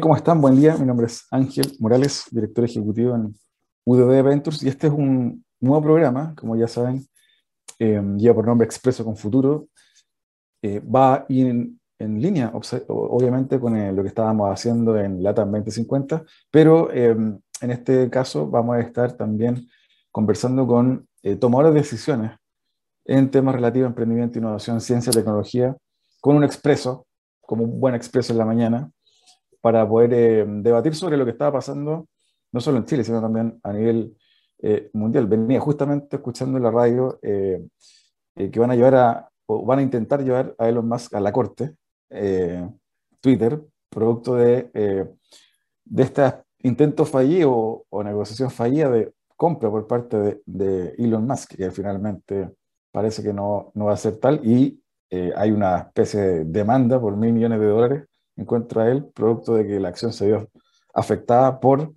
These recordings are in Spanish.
¿cómo están? Buen día. Mi nombre es Ángel Morales, director ejecutivo en UDB Ventures, y este es un nuevo programa, como ya saben, eh, lleva por nombre Expreso con Futuro. Eh, va en, en, línea, obviamente, con eh, lo que estábamos haciendo en LATAM 2050, pero eh, en este caso vamos a estar también conversando con eh, tomadores de decisiones en temas relativos a emprendimiento, innovación, ciencia, tecnología, con un expreso, como un buen expreso en la mañana, para poder eh, debatir sobre lo que estaba pasando, no solo en Chile, sino también a nivel eh, mundial. Venía justamente escuchando en la radio eh, eh, que van a llevar a, o van a intentar llevar a Elon Musk a la corte, eh, Twitter, producto de, de este intento fallido o, o, negociación fallida de compra por parte de, de, Elon Musk, que finalmente parece que no, no va a ser tal, y hay una especie de demanda por mil millones de dólares en contra de él, producto de que la acción se vio afectada por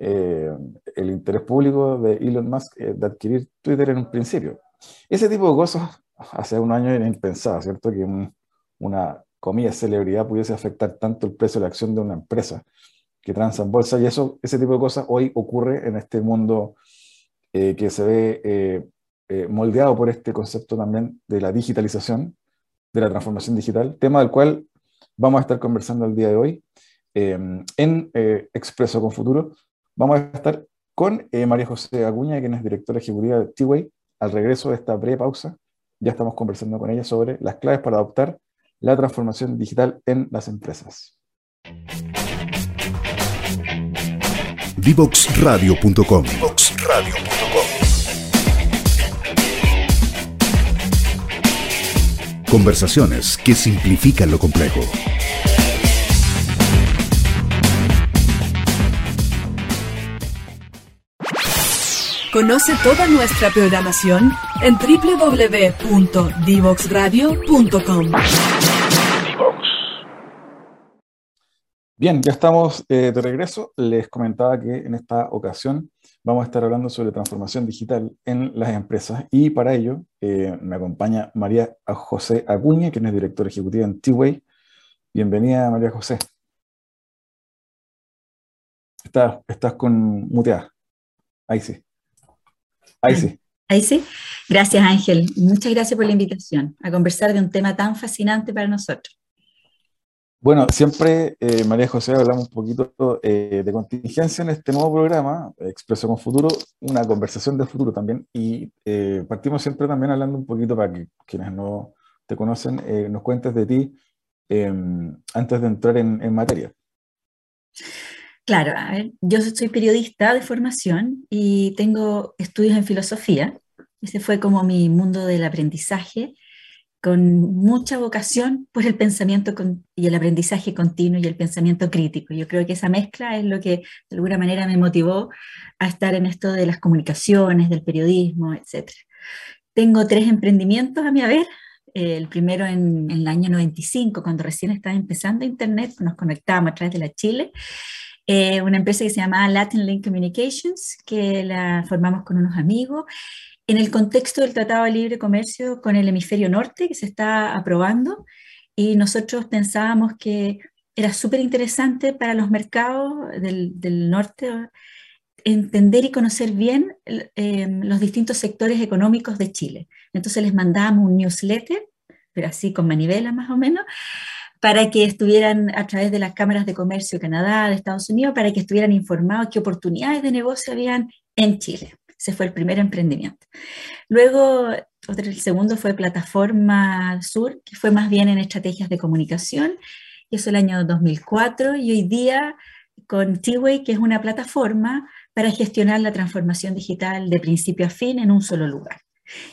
eh, el interés público de Elon Musk eh, de adquirir Twitter en un principio. Ese tipo de cosas hace un año era impensado, ¿cierto? Que un, una comida celebridad pudiese afectar tanto el precio de la acción de una empresa que transa en bolsa y eso, ese tipo de cosas hoy ocurre en este mundo eh, que se ve moldeado por este concepto también de la digitalización, de la transformación digital, tema del cual vamos a estar conversando el día de hoy en Expreso con Futuro. Vamos a estar con María José Acuña, quien es directora ejecutiva de T-Way. Al regreso de esta breve pausa, ya estamos conversando con ella sobre las claves para adoptar la transformación digital en las empresas. Divoxradio.com Conversaciones que simplifican lo complejo. Conoce toda nuestra programación en www.divoxradio.com. Bien, ya estamos eh, de regreso. Les comentaba que en esta ocasión vamos a estar hablando sobre transformación digital en las empresas y para ello eh, me acompaña María José Acuña, quien es directora ejecutiva en T-Way. Bienvenida, María José. Estás, estás con muteada. Ahí sí. Ahí sí. Ahí sí. Gracias, Ángel. Muchas gracias por la invitación a conversar de un tema tan fascinante para nosotros. Bueno, siempre, eh, María José, hablamos un poquito eh, de contingencia en este nuevo programa, Expreso con Futuro, una conversación de futuro también, y eh, partimos siempre también hablando un poquito para que quienes no te conocen, nos cuentes de ti em, antes de entrar en, en materia. Claro, yo soy periodista de formación y tengo estudios en filosofía. Ese fue como mi mundo del aprendizaje con mucha vocación por el pensamiento y el aprendizaje continuo y el pensamiento crítico. Yo creo que esa mezcla es lo que de alguna manera me motivó a estar en esto de las comunicaciones, del periodismo, etc. Tengo tres emprendimientos a mi haber. El primero en, en el año 95, cuando recién estaba empezando Internet, nos conectábamos a través de la Chile. Eh, una empresa que se llama Latin Link Communications, que la formamos con unos amigos en el contexto del Tratado de Libre Comercio con el hemisferio norte que se está aprobando y nosotros pensábamos que era súper interesante para los mercados del, del, norte entender y conocer bien eh, los distintos sectores económicos de Chile. Entonces les mandábamos un newsletter, pero así con manivela más o menos, para que estuvieran a través de las cámaras de comercio de Canadá, de Estados Unidos, para que estuvieran informados qué oportunidades de negocio habían en Chile. Ese fue el primer emprendimiento. Luego, el segundo fue Plataforma Sur, que fue más bien en estrategias de comunicación, y eso el año 2004, y hoy día con T-Way, que es una plataforma para gestionar la transformación digital de principio a fin en un solo lugar.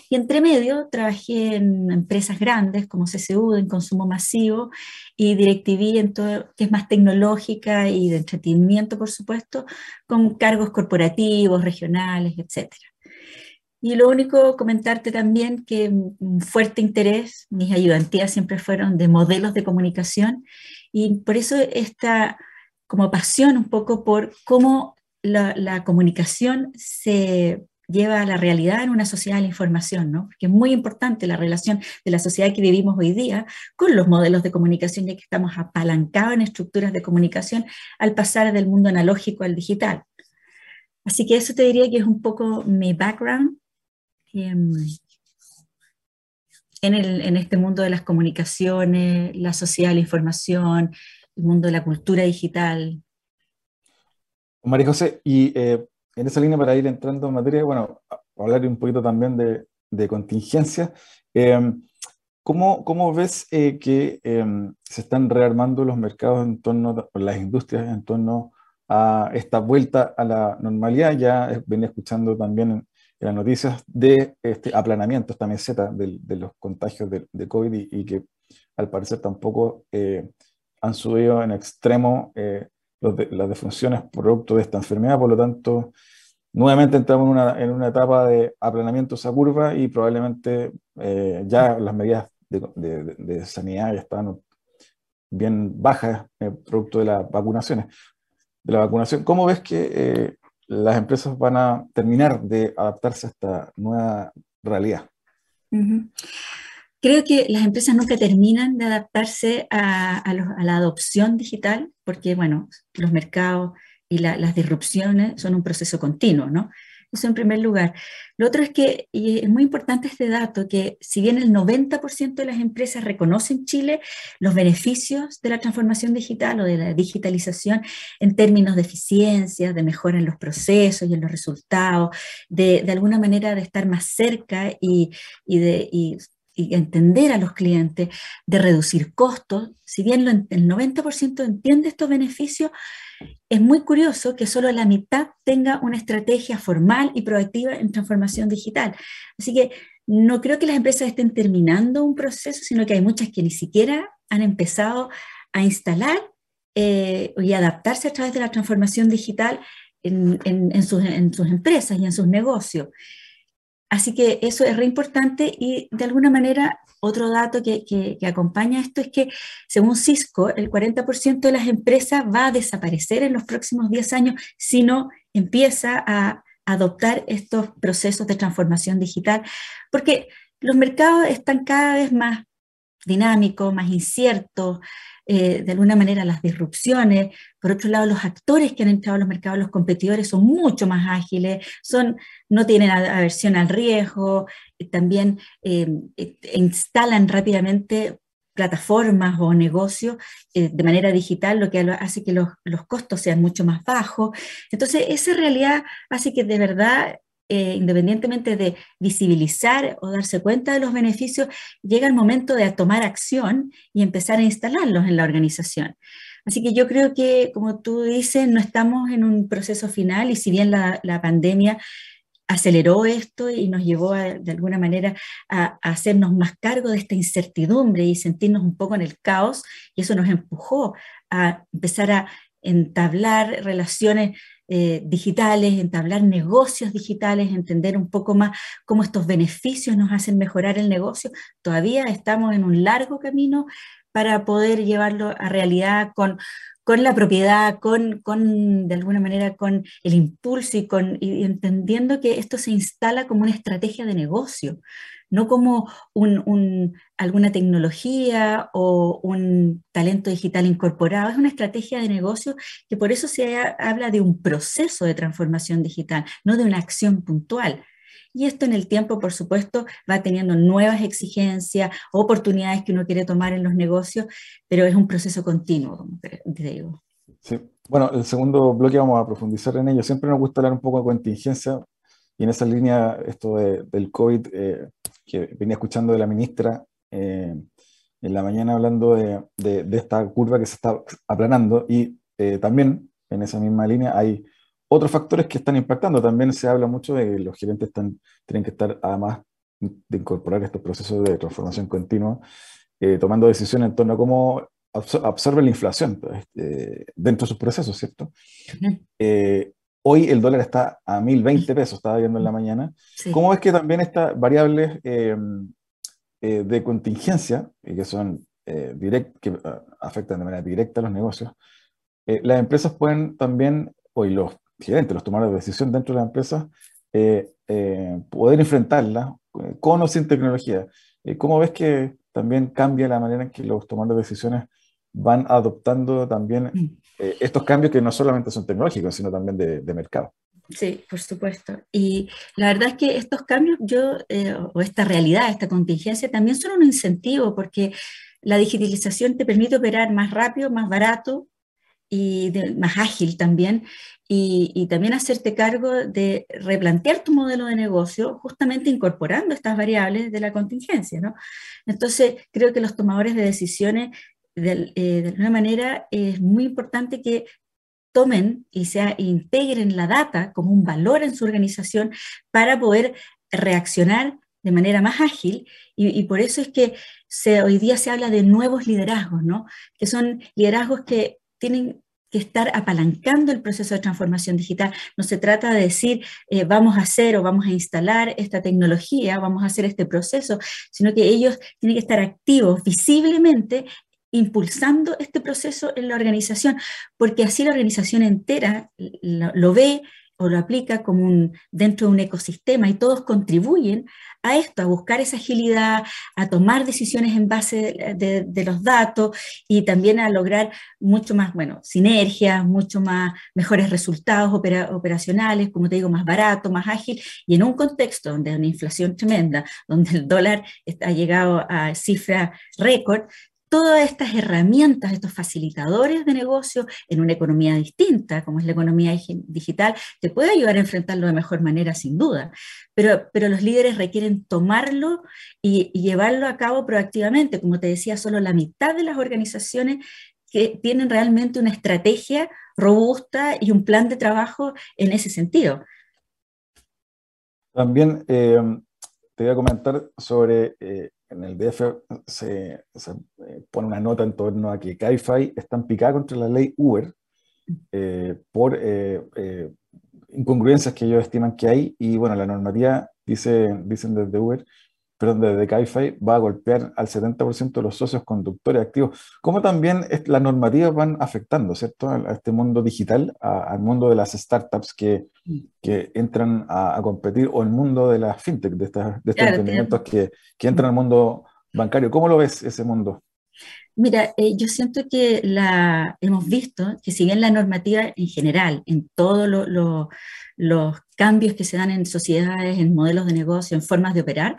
Y entre medio trabajé en empresas grandes como CCU, en consumo masivo, y DirecTV, en todo, que es más tecnológica y de entretenimiento, por supuesto, con cargos corporativos, regionales, etc. Y lo único, comentarte también que un fuerte interés, mis ayudantías siempre fueron de modelos de comunicación, y por eso esta como pasión un poco por cómo la, la comunicación se lleva a la realidad en una sociedad de la información, ¿no? Porque es muy importante la relación de la sociedad que vivimos hoy día con los modelos de comunicación, ya que estamos apalancados en estructuras de comunicación al pasar del mundo analógico al digital. Así que eso te diría que es un poco mi background em, en, en este mundo de las comunicaciones, la sociedad de la información, el mundo de la cultura digital. María José, y eh, en esa línea para ir entrando en materia, bueno, hablar un poquito también de, de contingencia. Em, ¿cómo, ¿cómo, ves eh, que em, se están rearmando los mercados en torno, las industrias en torno a esta vuelta a la normalidad? Ya venía escuchando también en, las noticias de este aplanamiento, esta meseta de, los contagios de, de COVID y, que al parecer tampoco eh, han subido en extremo las defunciones producto de esta enfermedad, por lo tanto, nuevamente entramos en una, en una etapa de aplanamiento esa curva y probablemente eh, ya las medidas de, de, sanidad ya están bien bajas eh, producto de las vacunaciones. De la vacunación, ¿cómo ves que eh, las empresas van a terminar de adaptarse a esta nueva realidad? Creo que las empresas nunca terminan de adaptarse a, la adopción digital, porque, bueno, los mercados y las disrupciones son un proceso continuo, ¿no? Eso en primer lugar. Lo otro es que, y es muy importante este dato, que si bien el 90% de las empresas reconocen en Chile los beneficios de la transformación digital o de la digitalización en términos de eficiencia, de mejora en los procesos y en los resultados, de, de alguna manera de estar más cerca y, de... y entender a los clientes, de reducir costos, si bien el 90% entiende estos beneficios, es muy curioso que solo la mitad tenga una estrategia formal y proactiva en transformación digital. Así que no creo que las empresas estén terminando un proceso, sino que hay muchas que ni siquiera han empezado a instalar eh, y adaptarse a través de la transformación digital en, sus, en sus empresas y en sus negocios. Así que eso es re importante y de alguna manera otro dato que, acompaña esto es que según Cisco el 40% de las empresas va a desaparecer en los próximos 10 años si no empieza a adoptar estos procesos de transformación digital, porque los mercados están cada vez más dinámicos, más inciertos, eh, de alguna manera las disrupciones. Por otro lado, los actores que han entrado a los mercados, los competidores, son mucho más ágiles, son, no tienen aversión al riesgo, también eh, eh, instalan rápidamente plataformas o negocios de manera digital, lo que hace que los, los, costos sean mucho más bajos. Entonces, esa realidad hace que de verdad eh, independientemente de visibilizar o darse cuenta de los beneficios, llega el momento de tomar acción y empezar a instalarlos en la organización. Así que yo creo que, como tú dices, no estamos en un proceso final y si bien la, pandemia aceleró esto y nos llevó de alguna manera a, a, hacernos más cargo de esta incertidumbre y sentirnos un poco en el caos, y eso nos empujó a empezar a entablar relaciones eh, digitales, entablar negocios digitales, entender un poco más cómo estos beneficios nos hacen mejorar el negocio. Todavía estamos en un largo camino para poder llevarlo a realidad con, con la propiedad, con, con, de alguna manera, con el impulso y, con, y entendiendo que esto se instala como una estrategia de negocio no como alguna tecnología o un talento digital incorporado, es una estrategia de negocio que por eso se habla de un proceso de transformación digital, no de una acción puntual. Y esto en el tiempo, por supuesto, va teniendo nuevas exigencias, oportunidades que uno quiere tomar en los negocios, pero es un proceso continuo, como te digo. Sí. Bueno, el segundo bloque vamos a profundizar en ello. Siempre nos gusta hablar un poco de contingencia y en esa línea, esto del COVID, eh, que venía escuchando de la ministra eh, en la mañana hablando de, de, esta curva que se está aplanando y eh, también en esa misma línea hay otros factores que están impactando. También se habla mucho de que los gerentes están, tienen que estar, además de incorporar estos procesos de transformación continua, eh, tomando decisiones en torno a cómo absorbe la inflación pues, dentro de sus procesos, ¿cierto? Hoy el dólar está a 1020 pesos, estaba viendo en la mañana. ¿Cómo es que también estas variables eh, de contingencia, y que son eh, que ah, afectan de manera directa a los negocios, eh, las empresas pueden también, hoy los gerentes, los tomadores de decisión dentro de la empresa, poder enfrentarla con o sin tecnología. ¿Cómo ves que también cambia la manera en que los tomadores de decisiones van adoptando también mm. estos cambios que no solamente son tecnológicos, sino también de mercado? Sí, por supuesto. Y la verdad es que estos cambios, yo, eh, o esta realidad, esta contingencia, también son un incentivo porque la digitalización te permite operar más rápido, más barato y más ágil también, y, también hacerte cargo de replantear tu modelo de negocio justamente incorporando estas variables de la contingencia. ¿no? Entonces, creo que los tomadores de decisiones de, eh, de, alguna manera es muy importante que tomen y se integren la data como un valor en su organización para poder reaccionar de manera más ágil y, por eso es que se, hoy día se habla de nuevos liderazgos, ¿no? que son liderazgos que tienen que estar apalancando el proceso de transformación digital. No se trata de decir eh, vamos a hacer o vamos a instalar esta tecnología, vamos a hacer este proceso, sino que ellos tienen que estar activos visiblemente impulsando este proceso en la organización, porque así la organización entera lo, ve o lo aplica como un, dentro de un ecosistema y todos contribuyen a esto, a buscar esa agilidad, a tomar decisiones en base de, los datos y también a lograr mucho más, bueno, sinergias, mucho más mejores resultados operacionales, como te digo, más barato, más ágil y en un contexto donde hay una inflación tremenda, donde el dólar ha llegado a cifra récord, todas estas herramientas, estos facilitadores de negocio en una economía distinta, como es la economía digital, te puede ayudar a enfrentarlo de mejor manera, sin duda. Pero, pero los líderes requieren tomarlo y, llevarlo a cabo proactivamente. Como te decía, solo la mitad de las organizaciones que tienen realmente una estrategia robusta y un plan de trabajo en ese sentido. También eh, te voy a comentar sobre eh, en el DF se, eh, pone una nota en torno a que CAIFI está en picada contra la ley Uber eh, por eh, incongruencias que ellos estiman que hay. Y bueno, la normativa dice, dicen desde Uber perdón, desde CAIFI va a golpear al 70% de los socios conductores activos. ¿Cómo también las normativas van afectando, ¿cierto? A, este mundo digital, al mundo de las startups que, que entran a, competir, o el mundo de las fintech, de, estas, de estos emprendimientos que, que, entran al mundo bancario. ¿Cómo lo ves ese mundo? Mira, eh, yo siento que hemos visto que si bien la normativa en general, en todos los cambios que se dan en sociedades, en modelos de negocio, en formas de operar,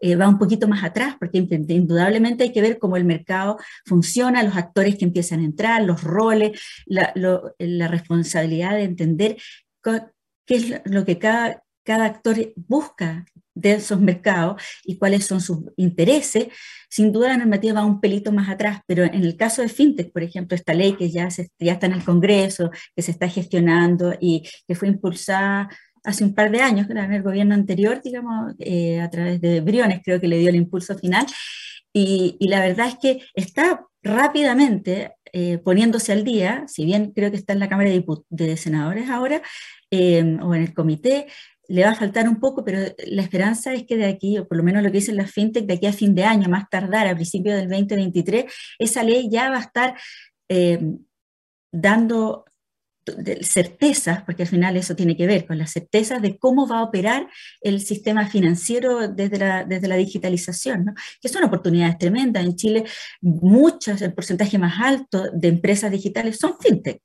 eh, va un poquito más atrás, porque indudablemente hay que ver cómo el mercado funciona, los actores que empiezan a entrar, los roles, la, responsabilidad de entender qué es lo que cada actor busca de esos mercados y cuáles son sus intereses, sin duda la normativa va un pelito más atrás, pero en el caso de FinTech, por ejemplo, esta ley que ya, está en el Congreso, que se está gestionando y que fue impulsada hace un par de años, en el gobierno anterior, digamos, eh, a través de Briones, creo que le dio el impulso final, y, la verdad es que está rápidamente eh, poniéndose al día, si bien creo que está en la Cámara de, Senadores ahora, eh, o en el comité, le va a faltar un poco, pero la esperanza es que de aquí, o por lo menos lo que dicen las fintech, de aquí a fin de año, más tardar, a principios del 2023, esa ley ya va a estar eh, dando certezas, porque al final eso tiene que ver con las certezas de cómo va a operar el sistema financiero desde la, desde la digitalización, que son oportunidades tremendas. En Chile, muchas, el porcentaje más alto de empresas digitales son fintech.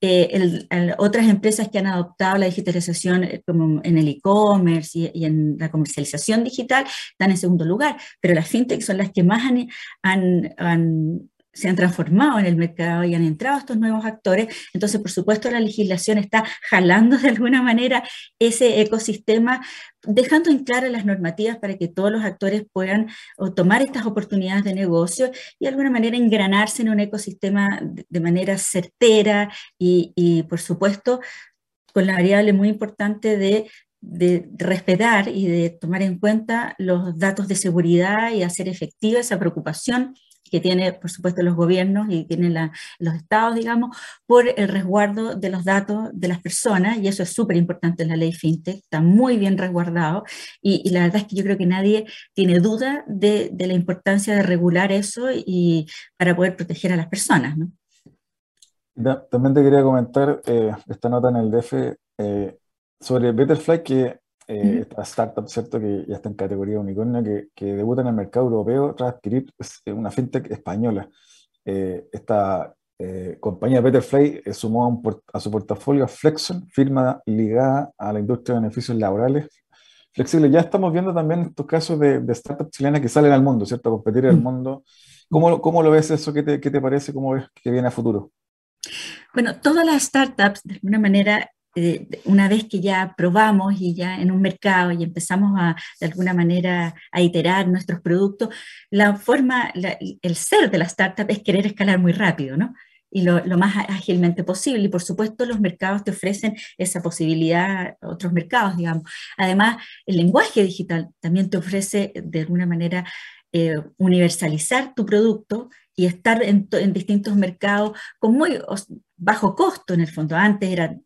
Eh, otras empresas que han adoptado la digitalización eh, como en el e-commerce y, en la comercialización digital están en segundo lugar, pero las fintech son las que más han, se han transformado en el mercado y han entrado estos nuevos actores. Entonces, por supuesto, la legislación está jalando de alguna manera ese ecosistema dejando en claro las normativas para que todos los actores puedan tomar estas oportunidades de negocio y de alguna manera engranarse en un ecosistema de, manera certera y, por supuesto, con la variable muy importante de, respetar y de tomar en cuenta los datos de seguridad y hacer efectiva esa preocupación que tiene, por supuesto, los gobiernos y tienen los estados, digamos, por el resguardo de los datos de las personas, y eso es súper importante en la ley FinTech, está muy bien resguardado, y, la verdad es que yo creo que nadie tiene duda de, la importancia de regular eso y para poder proteger a las personas. También te quería comentar, eh, esta nota en el DF eh, sobre Betterfly, que eh, esta startup, ¿cierto? Que ya está en categoría unicornio, que, que debuta en el mercado europeo tras adquirir pues, una fintech española. Eh, esta eh, compañía Betterfly sumó a, su portafolio a Flexon, firma ligada a la industria de beneficios laborales. Flexible, ya estamos viendo también estos casos de, de startups chilenas que salen al mundo, ¿cierto? A competir en el mundo. ¿Cómo, ¿Cómo, lo ves eso? ¿Qué te, ¿Qué te parece? ¿Cómo ves que viene a futuro? Bueno, todas las startups, de alguna manera, eh, una vez que ya probamos y ya en un mercado y empezamos a, de alguna manera, a iterar nuestros productos, la forma, el ser de la startup es querer escalar muy rápido, ¿no? y lo, lo, más ágilmente posible. Y por supuesto los mercados te ofrecen esa posibilidad, otros mercados, digamos. Además, el lenguaje digital también te ofrece de alguna manera eh, universalizar tu producto y estar en, en, distintos mercados con muy bajo costo en el fondo. Antes era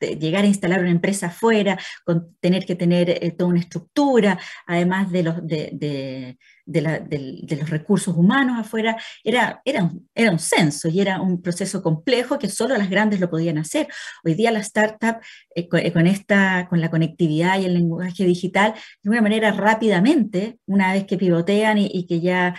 llegar a instalar una empresa afuera, con tener que tener eh, toda una estructura, además de los, de, los recursos humanos afuera, era, un, era censo y era un proceso complejo que solo las grandes lo podían hacer. Hoy día las startups, eh, eh, con, esta, con la conectividad y el lenguaje digital, de una manera rápidamente, una vez que pivotean y que ya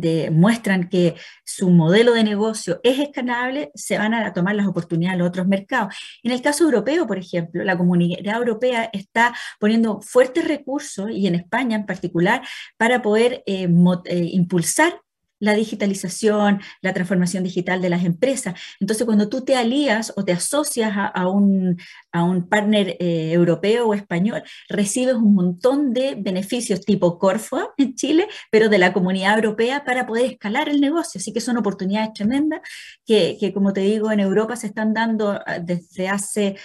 demuestran que su modelo de negocio es escalable, se van a tomar las oportunidades de los otros mercados. En el caso europeo, por ejemplo, la comunidad europea está poniendo fuertes recursos, y en España en particular, para poder eh, eh, impulsar la digitalización, la transformación digital de las empresas. Entonces, cuando tú te alías o te asocias a, un, a un, partner eh, europeo o español, recibes un montón de beneficios tipo Corfo en Chile, pero de la comunidad europea para poder escalar el negocio. Así que son oportunidades tremendas que, que como te digo, en Europa se están dando ah, desde hace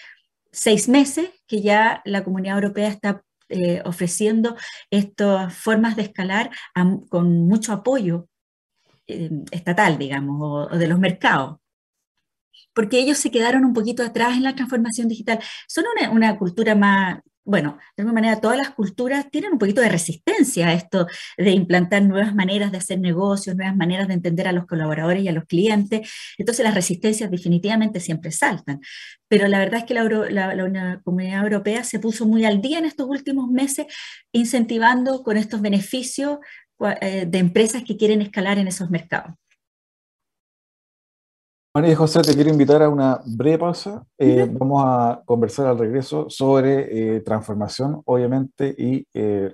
seis meses que ya la comunidad europea está eh, ofreciendo estas formas de escalar con mucho apoyo eh, estatal, digamos, o, de los mercados porque ellos se quedaron un poquito atrás en la transformación digital. Son una, cultura más, bueno, de alguna manera todas las culturas tienen un poquito de resistencia a esto de implantar nuevas maneras de hacer negocios, nuevas maneras de entender a los colaboradores y a los clientes. Entonces las resistencias definitivamente siempre saltan. Pero la verdad es que la, la, la comunidad europea se puso muy al día en estos últimos meses, incentivando con estos beneficios de empresas que quieren escalar en esos mercados. María José, te quiero invitar a una breve pausa. Eh, vamos a conversar al regreso sobre eh, transformación, obviamente, y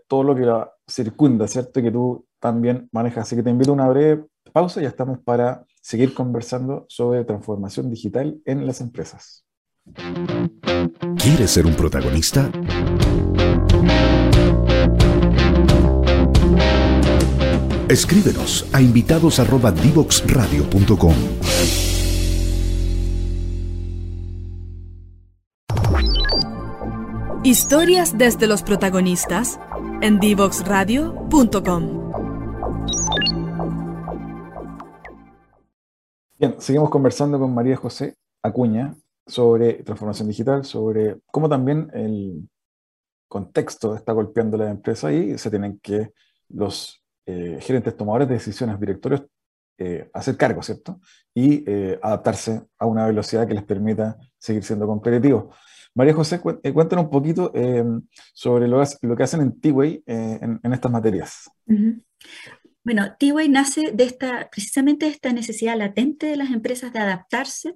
todo lo que la circunda, ¿cierto? Que tú también manejas. Así que te invito a una breve pausa y ya estamos para seguir conversando sobre transformación digital en las empresas. ¿Quieres ser un protagonista? Escríbenos a invitados@divoxradio.com. Historias desde los protagonistas en divoxradio.com. Bien, seguimos conversando con María José Acuña sobre transformación digital, sobre cómo también el contexto está golpeando la empresa y se tienen que los eh, gerentes tomadores de decisiones, directorios, eh, hacer cargo, ¿cierto? Y eh, adaptarse a una velocidad que les permita seguir siendo competitivos. María José, cuéntanos un poquito sobre lo, lo, que hacen en T-Way en, en, estas materias. Bueno, T-Way nace de esta, precisamente de esta necesidad latente de las empresas de adaptarse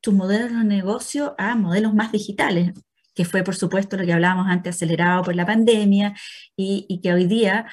sus modelos de negocio a modelos más digitales, que fue, por supuesto, lo que hablábamos antes, acelerado por la pandemia y, y que hoy día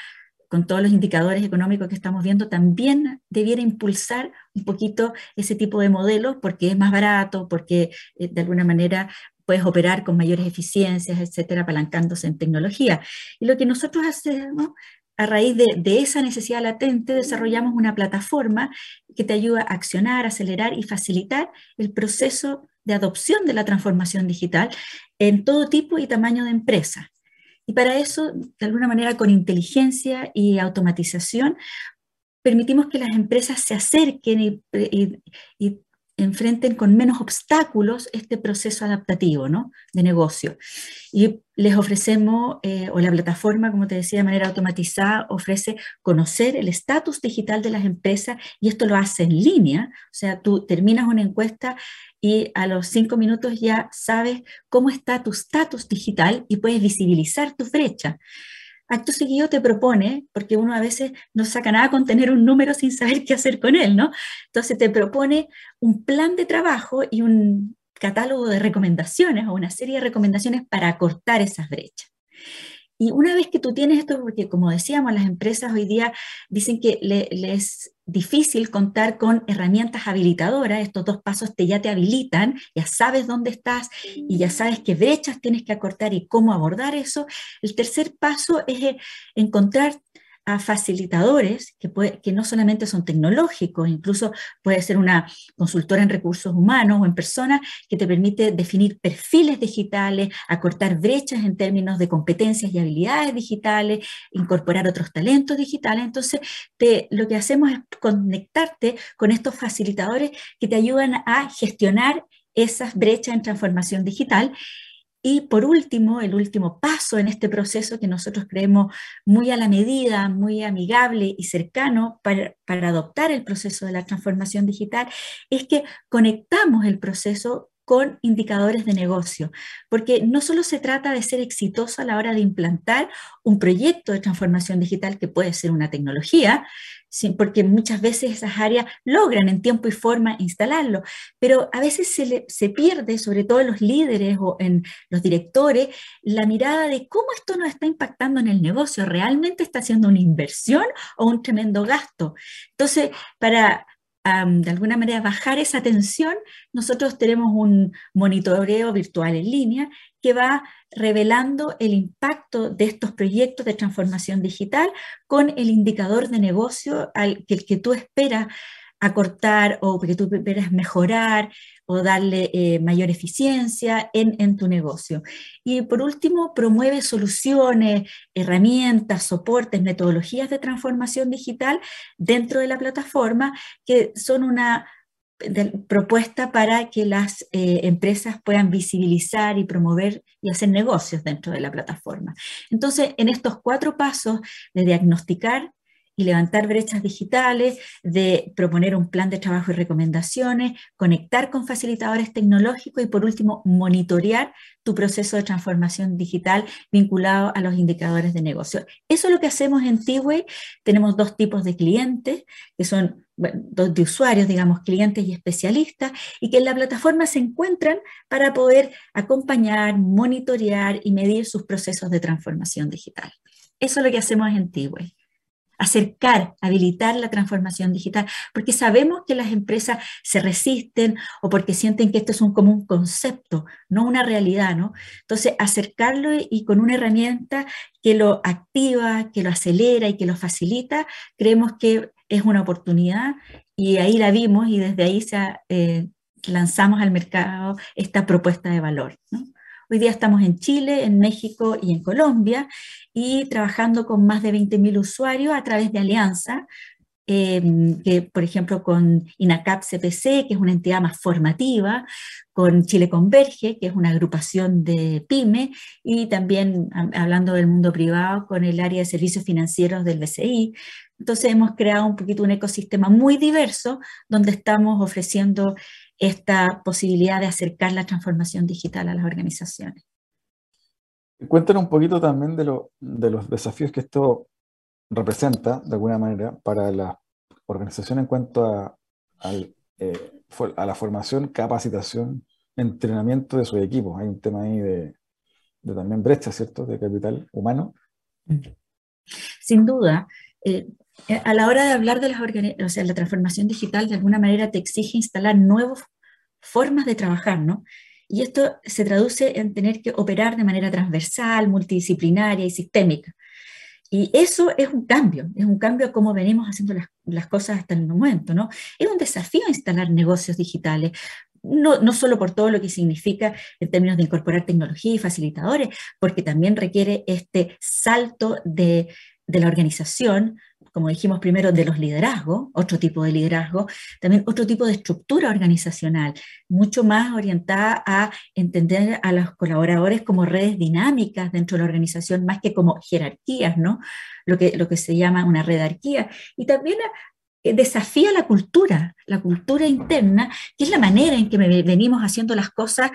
con todos los indicadores económicos que estamos viendo, también debiera impulsar un poquito ese tipo de modelos porque es más barato, porque eh, de alguna manera puedes operar con mayores eficiencias, etcétera, apalancándose en tecnología. Y lo que nosotros hacemos, a raíz de, de, esa necesidad latente, desarrollamos una plataforma que te ayuda a accionar, acelerar y facilitar el proceso de adopción de la transformación digital en todo tipo y tamaño de empresa. Y para eso, de alguna manera, con inteligencia y automatización, permitimos que las empresas se acerquen y, enfrenten con menos obstáculos este proceso adaptativo ¿no? de negocio. Y les ofrecemos, eh, o la plataforma, como te decía, de manera automatizada, ofrece conocer el estatus digital de las empresas y esto lo hace en línea. O sea, tú terminas una encuesta y a los cinco minutos ya sabes cómo está tu estatus digital y puedes visibilizar tu brecha. Acto seguido te propone, porque uno a veces no saca nada con tener un número sin saber qué hacer con él, ¿no? Entonces te propone un plan de trabajo y un catálogo de recomendaciones o una serie de recomendaciones para acortar esas brechas. Y una vez que tú tienes esto, porque como decíamos, las empresas hoy día dicen que les es difícil contar con herramientas habilitadoras, estos dos pasos te ya te habilitan, ya sabes dónde estás y ya sabes qué brechas tienes que acortar y cómo abordar eso. El tercer paso es eh, encontrar a facilitadores que, no solamente son tecnológicos, incluso puede ser una consultora en recursos humanos o en personas que te permite definir perfiles digitales, acortar brechas en términos de competencias y habilidades digitales, incorporar otros talentos digitales. Entonces, lo que hacemos es conectarte con estos facilitadores que te ayudan a gestionar esas brechas en transformación digital y por último, el último paso en este proceso que nosotros creemos muy a la medida, muy amigable y cercano para, para, adoptar el proceso de la transformación digital, es que conectamos el proceso con indicadores de negocio, porque no solo se trata de ser exitoso a la hora de implantar un proyecto de transformación digital que puede ser una tecnología, porque muchas veces esas áreas logran en tiempo y forma instalarlo, pero a veces se, se pierde, sobre todo en los líderes o en los directores, la mirada de cómo esto nos está impactando en el negocio, realmente está haciendo una inversión o un tremendo gasto. Entonces, para de alguna manera bajar esa tensión, nosotros tenemos un monitoreo virtual en línea que va revelando el impacto de estos proyectos de transformación digital con el indicador de negocio al que, que tú esperas acortar o que tú esperas mejorar o darle eh, mayor eficiencia en, en, tu negocio. Y por último, promueve soluciones, herramientas, soportes, metodologías de transformación digital dentro de la plataforma que son una propuesta para que las eh, empresas puedan visibilizar y promover y hacer negocios dentro de la plataforma. Entonces, en estos cuatro pasos de diagnosticar, y levantar brechas digitales, de proponer un plan de trabajo y recomendaciones, conectar con facilitadores tecnológicos y por último, monitorear tu proceso de transformación digital vinculado a los indicadores de negocio. Eso es lo que hacemos en T-Way. Tenemos dos tipos de clientes, que son dos de usuarios, digamos, clientes y especialistas, y que en la plataforma se encuentran para poder acompañar, monitorear y medir sus procesos de transformación digital. Eso es lo que hacemos en T-Way acercar, habilitar la transformación digital, porque sabemos que las empresas se resisten o porque sienten que esto es un, como un concepto, no una realidad, ¿no? Entonces, acercarlo y con una herramienta que lo activa, que lo acelera y que lo facilita, creemos que es una oportunidad y ahí la vimos y desde ahí se, eh, lanzamos al mercado esta propuesta de valor, ¿no? Hoy día estamos en Chile, en México y en Colombia y trabajando con más de 20.000 usuarios a través de alianza, em, que por ejemplo con INACAP CPC, que es una entidad más formativa, con Chile Converge, que es una agrupación de PYME, y también hablando del mundo privado, con el área de servicios financieros del BCI. Entonces hemos creado un poquito un ecosistema muy diverso donde estamos ofreciendo esta posibilidad de acercar la transformación digital a las organizaciones. Cuéntanos un poquito también de, de los desafíos que esto representa, de alguna manera, para la organización en cuanto a, eh, a la formación, capacitación, entrenamiento de sus equipos. Hay un tema ahí de, de también brecha, ¿cierto?, de capital humano. Sin duda. Eh, a la hora de hablar de las o sea, la transformación digital, de alguna manera te exige instalar nuevas formas de trabajar, ¿no? Y esto se traduce en tener que operar de manera transversal, multidisciplinaria y sistémica. Y eso es un cambio, es un cambio a cómo venimos haciendo las, cosas hasta el momento, ¿no? Es un desafío instalar negocios digitales, no, no, solo por todo lo que significa en términos de incorporar tecnología y facilitadores, porque también requiere este salto de, de la organización como dijimos primero, de los liderazgos, otro tipo de liderazgo, también otro tipo de estructura organizacional, mucho más orientada a entender a los colaboradores como redes dinámicas dentro de la organización, más que como jerarquías, ¿no? Lo que, lo que se llama una redarquía. Y también desafía la cultura, la cultura interna, que es la manera en que venimos haciendo las cosas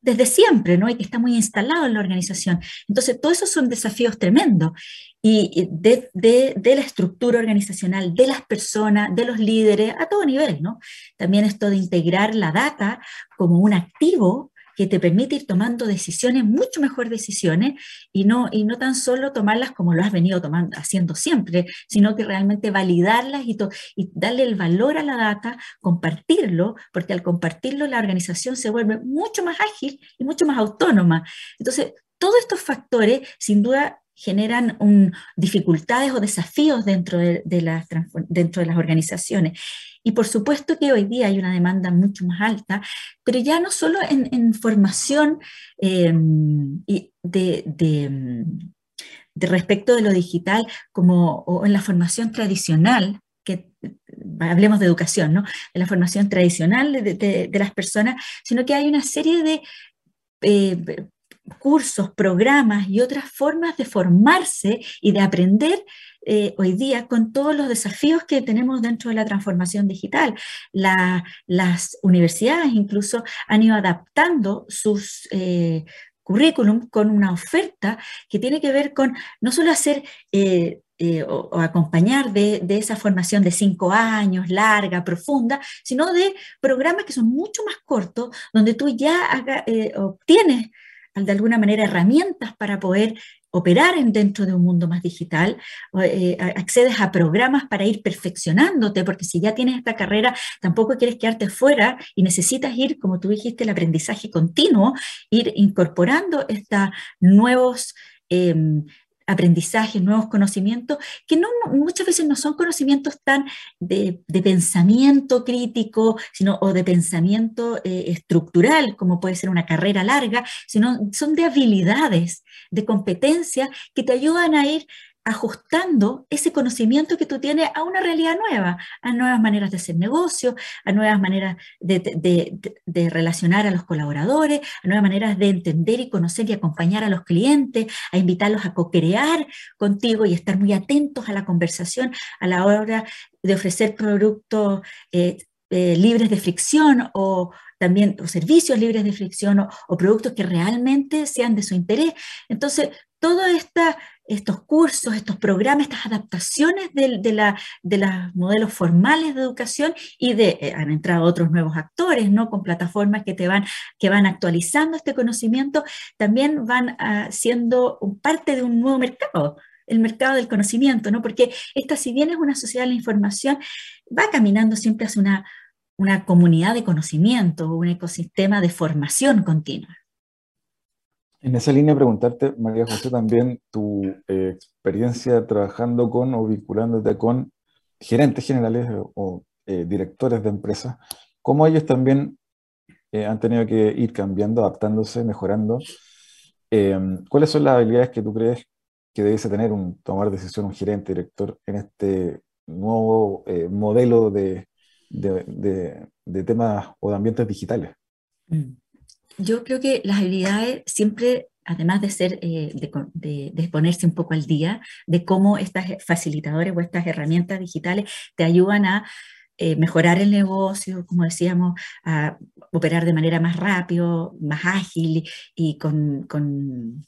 desde siempre, ¿no? Y que está muy instalado en la organización. Entonces, todos esos son desafíos tremendos. Y de, de, la estructura organizacional, de las personas, de los líderes, a todo nivel, ¿no? También esto de integrar la data como un activo que te permite ir tomando decisiones, mucho mejor decisiones, y no, y no tan solo tomarlas como lo has venido tomando, haciendo siempre, sino que realmente validarlas y, y darle el valor a la data, compartirlo, porque al compartirlo la organización se vuelve mucho más ágil y mucho más autónoma. Entonces, todos estos factores, sin duda, generan dificultades o desafíos dentro de, las, dentro de las organizaciones. Y por supuesto que hoy día hay una demanda mucho más alta, pero ya no solo en, formación em, de, de, respecto de lo digital, como o en la formación tradicional, que hablemos de educación, ¿no? de la formación tradicional de, las personas, sino que hay una serie de eh, cursos, programas y otras formas de formarse y de aprender eh, hoy día con todos los desafíos que tenemos dentro de la transformación digital. las universidades incluso han ido adaptando sus eh, currículum con una oferta que tiene que ver con no solo hacer eh, o, acompañar de, esa formación de cinco años, larga, profunda, sino de programas que son mucho más cortos, donde tú ya obtienes de alguna manera herramientas para poder operar dentro de un mundo más digital, eh, accedes a programas para ir perfeccionándote, porque si ya tienes esta carrera, tampoco quieres quedarte fuera y necesitas ir, como tú dijiste, el aprendizaje continuo, ir incorporando estos nuevos em, aprendizajes, nuevos conocimientos, que no, muchas veces no son conocimientos tan de, pensamiento crítico, sino o de pensamiento eh, estructural, como puede ser una carrera larga, sino son de habilidades, de competencias que te ayudan a ir ajustando ese conocimiento que tú tienes a una realidad nueva, a nuevas maneras de hacer negocio, a nuevas maneras de, relacionar a los colaboradores, a nuevas maneras de entender y conocer y acompañar a los clientes, a invitarlos a co-crear contigo y estar muy atentos a la conversación a la hora de ofrecer productos eh, eh, libres de fricción o también servicios libres de fricción o, o, productos que realmente sean de su interés. Entonces, toda esta estos cursos, estos programas, estas adaptaciones de, de, la, de los modelos formales de educación y de, eh, han entrado otros nuevos actores, ¿no? Con plataformas que te van, que van actualizando este conocimiento, también van uh, siendo parte de un nuevo mercado, el mercado del conocimiento, ¿no? Porque esta, si bien es una sociedad de la información, va caminando siempre hacia una, una comunidad de conocimiento, un ecosistema de formación continua. En esa línea, preguntarte, María José, también tu eh, experiencia trabajando con o vinculándote con gerentes generales o, eh, directores de empresas, cómo ellos también eh, han tenido que ir cambiando, adaptándose, mejorando. Em, ¿Cuáles son las habilidades que tú crees que debe tener un tomar decisión un gerente, director en este nuevo modelo de, de, temas o de ambientes digitales? Mm yo creo que las habilidades siempre, además de ser, eh, de, ponerse un poco al día, de cómo estas facilitadores o estas herramientas digitales te ayudan a eh, mejorar el negocio, como decíamos, a operar de manera más rápido, más ágil y con, con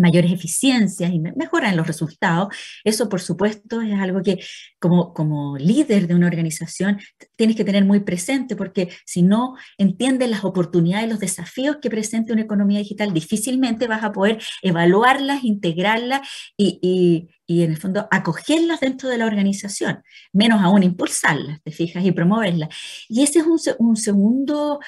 mayores eficiencias y mejoran los resultados. Eso, por supuesto, es algo que como, como líder de una organización tienes que tener muy presente, porque si no entiendes las oportunidades, los desafíos que presenta una economía digital, difícilmente vas a poder evaluarlas, integrarlas y, y, y en el fondo acogerlas dentro de la organización, menos aún impulsarlas, te fijas, y promoverlas. Y ese es un, un segundo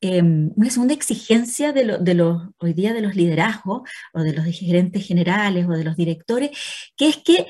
Em, una segunda exigencia de, los, hoy día de los liderazgos o de los gerentes generales o de los directores, que es que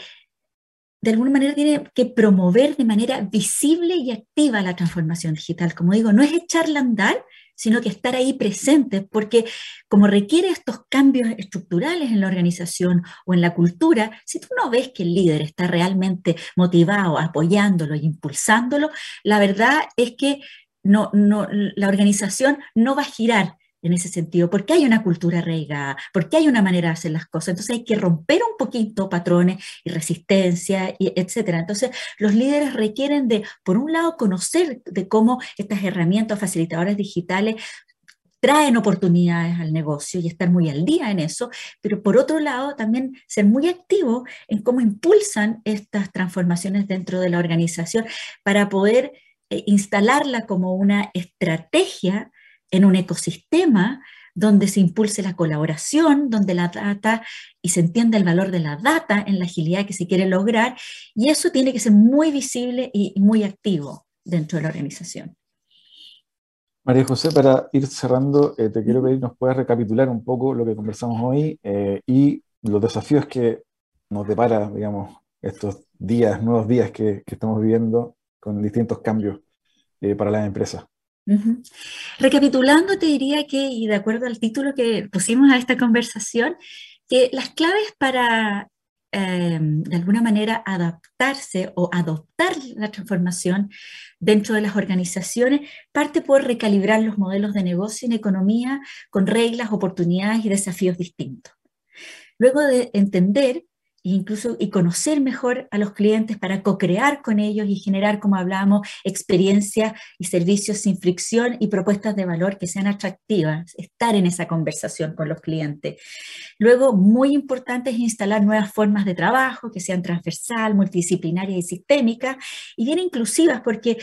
de alguna manera tiene que promover de manera visible y activa la transformación digital. Como digo, no es echarla a andar, sino que estar ahí presente, porque como requiere estos cambios estructurales en la organización o en la cultura, si tú no ves que el líder está realmente motivado, apoyándolo y impulsándolo, la verdad es que no, no, la organización no va a girar en ese sentido, porque hay una cultura arraigada, porque hay una manera de hacer las cosas. Entonces hay que romper un poquito patrones y resistencia, y. Entonces los líderes requieren de, por un lado, conocer de cómo estas herramientas facilitadoras digitales traen oportunidades al negocio y estar muy al día en eso, pero por otro lado también ser muy activo en cómo impulsan estas transformaciones dentro de la organización para poder instalarla como una estrategia en un ecosistema donde se impulse la colaboración, donde la data y se entienda el valor de la data en la agilidad que se quiere lograr, y eso tiene que ser muy visible y muy activo dentro de la organización. María José, para ir cerrando, eh, te quiero pedir nos puedas recapitular un poco lo que conversamos hoy eh, y los desafíos que nos depara, digamos, estos días, nuevos días que, estamos viviendo con distintos cambios eh, para las empresas. Recapitulando, te diría que, y de acuerdo al título que pusimos a esta conversación, que las claves para, em, de alguna manera, adaptarse o adoptar la transformación dentro de las organizaciones parte por recalibrar los modelos de negocio en economía con reglas, oportunidades y desafíos distintos. Luego de entender incluso y conocer mejor a los clientes para co-crear con ellos y generar, como hablábamos, experiencias y servicios sin fricción y propuestas de valor que sean atractivas, estar en esa conversación con los clientes. Luego, muy importante es instalar nuevas formas de trabajo que sean transversal, multidisciplinarias y sistémicas y bien inclusivas porque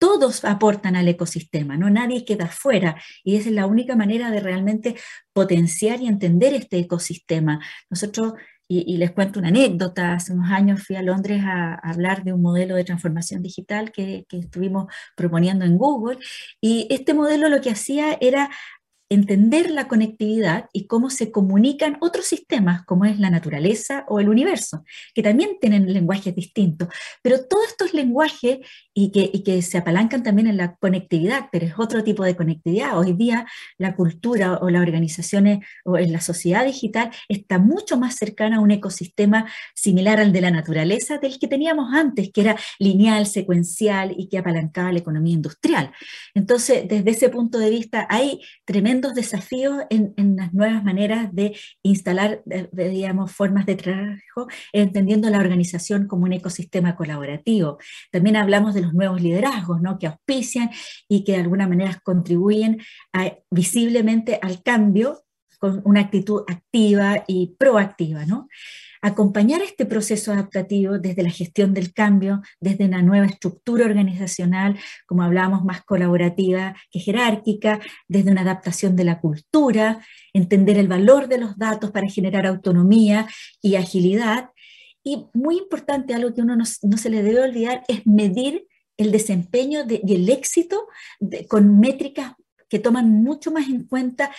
todos aportan al ecosistema, ¿no? Nadie queda fuera y esa es la única manera de realmente potenciar y entender este ecosistema. Nosotros y, les cuento una anécdota. Hace unos años fui a Londres a, hablar de un modelo de transformación digital que, que, estuvimos proponiendo en Google. Y este modelo lo que hacía era entender la conectividad y cómo se comunican otros sistemas, como es la naturaleza o el universo, que también tienen lenguajes distintos. Pero todos estos lenguajes y que, y que se apalancan también en la conectividad, pero es otro tipo de conectividad. Hoy día la cultura o las organizaciones o en la sociedad digital está mucho más cercana a un ecosistema similar al de la naturaleza del que teníamos antes, que era lineal, secuencial y que apalancaba la economía industrial. Entonces, desde ese punto de vista, hay tremendo desafíos en, las nuevas maneras de instalar, digamos, formas de trabajo, entendiendo la organización como un ecosistema colaborativo. También hablamos de los nuevos liderazgos, ¿no? Que auspician y que de alguna manera contribuyen visiblemente al cambio con una actitud activa y proactiva, ¿no? Acompañar este proceso adaptativo desde la gestión del cambio, desde una nueva estructura organizacional, como hablábamos, más colaborativa que jerárquica, desde una adaptación de la cultura, entender el valor de los datos para generar autonomía y agilidad. Y muy importante, algo que uno no, se le debe olvidar, es medir el desempeño y el éxito con métricas que toman mucho más en cuenta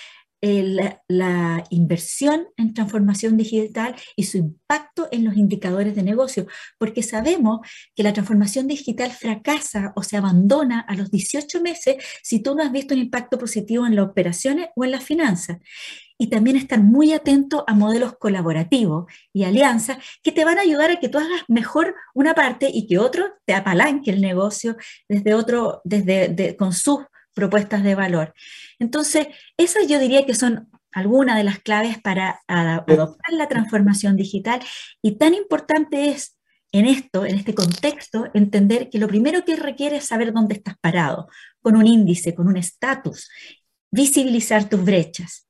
la, inversión en transformación digital y su impacto en los indicadores de negocio, porque sabemos que la transformación digital fracasa o se abandona a los 18 meses si tú no has visto un impacto positivo en las operaciones o en las finanzas. Y también estar muy atento a modelos colaborativos y alianzas que te van a ayudar a que tú hagas mejor una parte y que otro te apalanque el negocio desde otro, desde con sus propuestas de valor. Entonces, esas yo diría que son algunas de las claves para adoptar la transformación digital y tan importante es en esto, en este contexto, entender que lo primero que requiere es saber dónde estás parado, con un índice, con un estatus, visibilizar tus brechas,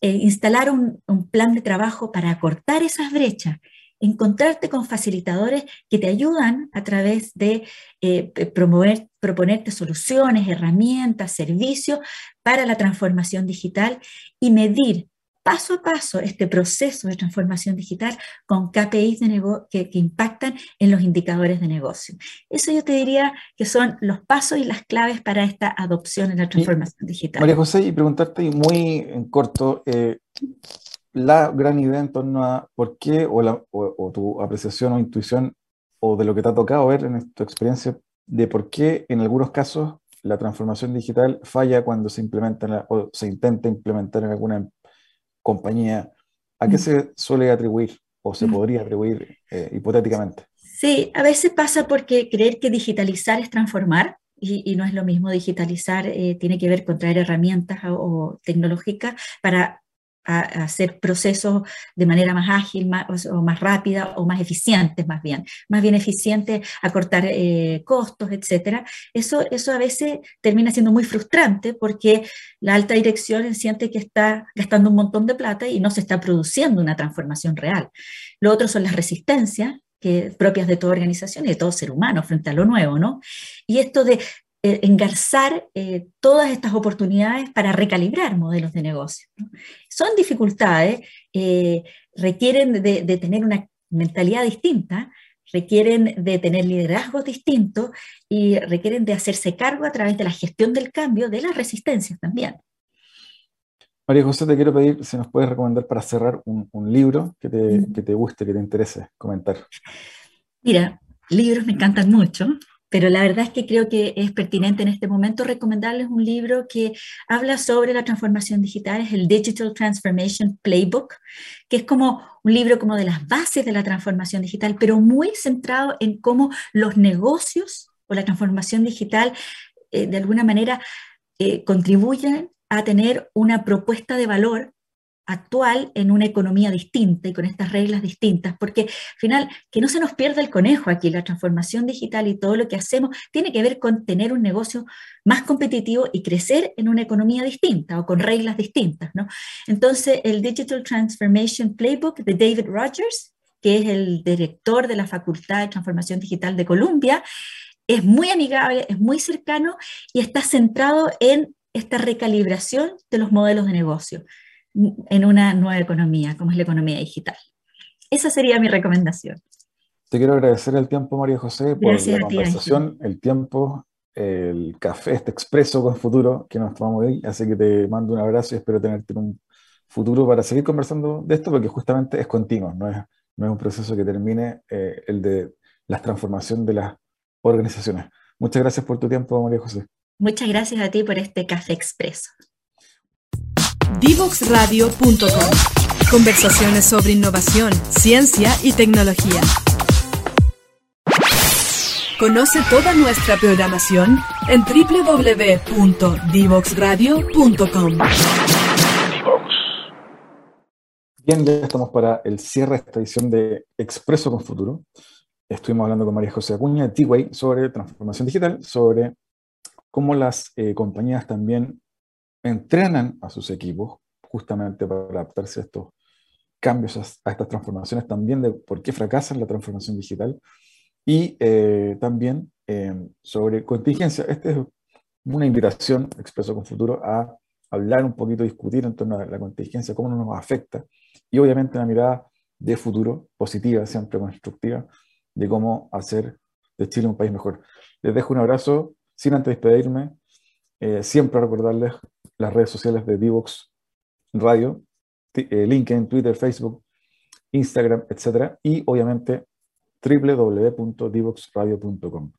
eh, instalar un, un plan de trabajo para acortar esas brechas encontrarte con facilitadores que te ayudan a través de eh, promover, proponerte soluciones, herramientas, servicios para la transformación digital y medir paso a paso este proceso de transformación digital con KPIs de que, que, impactan en los indicadores de negocio. Eso yo te diría que son los pasos y las claves para esta adopción en la transformación digital. María José, y preguntarte muy en corto, eh, la gran idea en torno a por qué, o, tu apreciación o intuición, o de lo que te ha tocado ver en tu experiencia, de por qué en algunos casos la transformación digital falla cuando se implementa o se intenta implementar en alguna compañía. ¿A qué mm. se suele atribuir o se mm. podría atribuir eh, hipotéticamente? Sí, a veces pasa porque creer que digitalizar es transformar y, no es lo mismo digitalizar, eh, tiene que ver con traer herramientas o tecnológicas para a, hacer procesos de manera más ágil más, más rápida o más eficientes más bien, más bien eficiente, acortar eh, costos, etcétera. Eso, eso a veces termina siendo muy frustrante porque la alta dirección siente que está gastando un montón de plata y no se está produciendo una transformación real. Lo otro son las resistencias, que, propias de toda organización y de todo ser humano frente a lo nuevo, ¿no? Y esto de engarzar eh, todas estas oportunidades para recalibrar modelos de negocio. Son dificultades, eh, requieren de, de, tener una mentalidad distinta, requieren de tener liderazgos distintos y requieren de hacerse cargo a través de la gestión del cambio de las resistencias también. María José, te quiero pedir si nos puedes recomendar para cerrar un, un libro que te, que te guste, que te interese comentar. Mira, libros me encantan mucho pero la verdad es que creo que es pertinente en este momento recomendarles un libro que habla sobre la transformación digital, es el Digital Transformation Playbook, que es como un libro como de las bases de la transformación digital, pero muy centrado en cómo los negocios o la transformación digital eh, de alguna manera eh, contribuyen a tener una propuesta de valor actual en una economía distinta y con estas reglas distintas, porque al final, que no se nos pierda el conejo aquí, la transformación digital y todo lo que hacemos tiene que ver con tener un negocio más competitivo y crecer en una economía distinta o con reglas distintas. Entonces, el Digital Transformation Playbook de David Rogers, que es el director de la Facultad de Transformación Digital de Columbia, es muy amigable, es muy cercano y está centrado en esta recalibración de los modelos de negocio en una nueva economía, como es la economía digital. Esa sería mi recomendación. Te quiero agradecer el tiempo, María José, por la conversación, el tiempo, el café, este expreso con futuro que nos tomamos hoy. Así que te mando un abrazo y espero tenerte en un futuro para seguir conversando de esto, porque justamente es continuo, no es, no es un proceso que termine eh, el de la transformación de las organizaciones. Muchas gracias por tu tiempo, María José. Muchas gracias a ti por este café expreso divoxradio.com. Conversaciones sobre innovación, ciencia y tecnología. Conoce toda nuestra programación en www.divoxradio.com. Bien, ya estamos para el cierre de esta edición de Expreso con Futuro. Estuvimos hablando con María José Acuña de T-Way sobre transformación digital, sobre cómo las eh, compañías también entrenan a sus equipos justamente para adaptarse a estos cambios, a, estas transformaciones, también de por qué fracasan la transformación digital y eh, también eh, sobre contingencia. Esta es una invitación, expreso con futuro, a hablar un poquito, discutir en torno a la contingencia, cómo nos afecta y obviamente una mirada de futuro positiva, siempre constructiva, de cómo hacer de Chile un país mejor. Les dejo un abrazo, sin antes despedirme, eh, siempre recordarles las redes sociales de Divox Radio, eh, LinkedIn, Twitter, Facebook, Instagram, etc. Y obviamente www.divoxradio.com.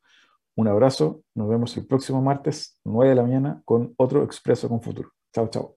Un abrazo, nos vemos el próximo martes, 9 de la mañana, con otro Expreso con Futuro. Chao, chao.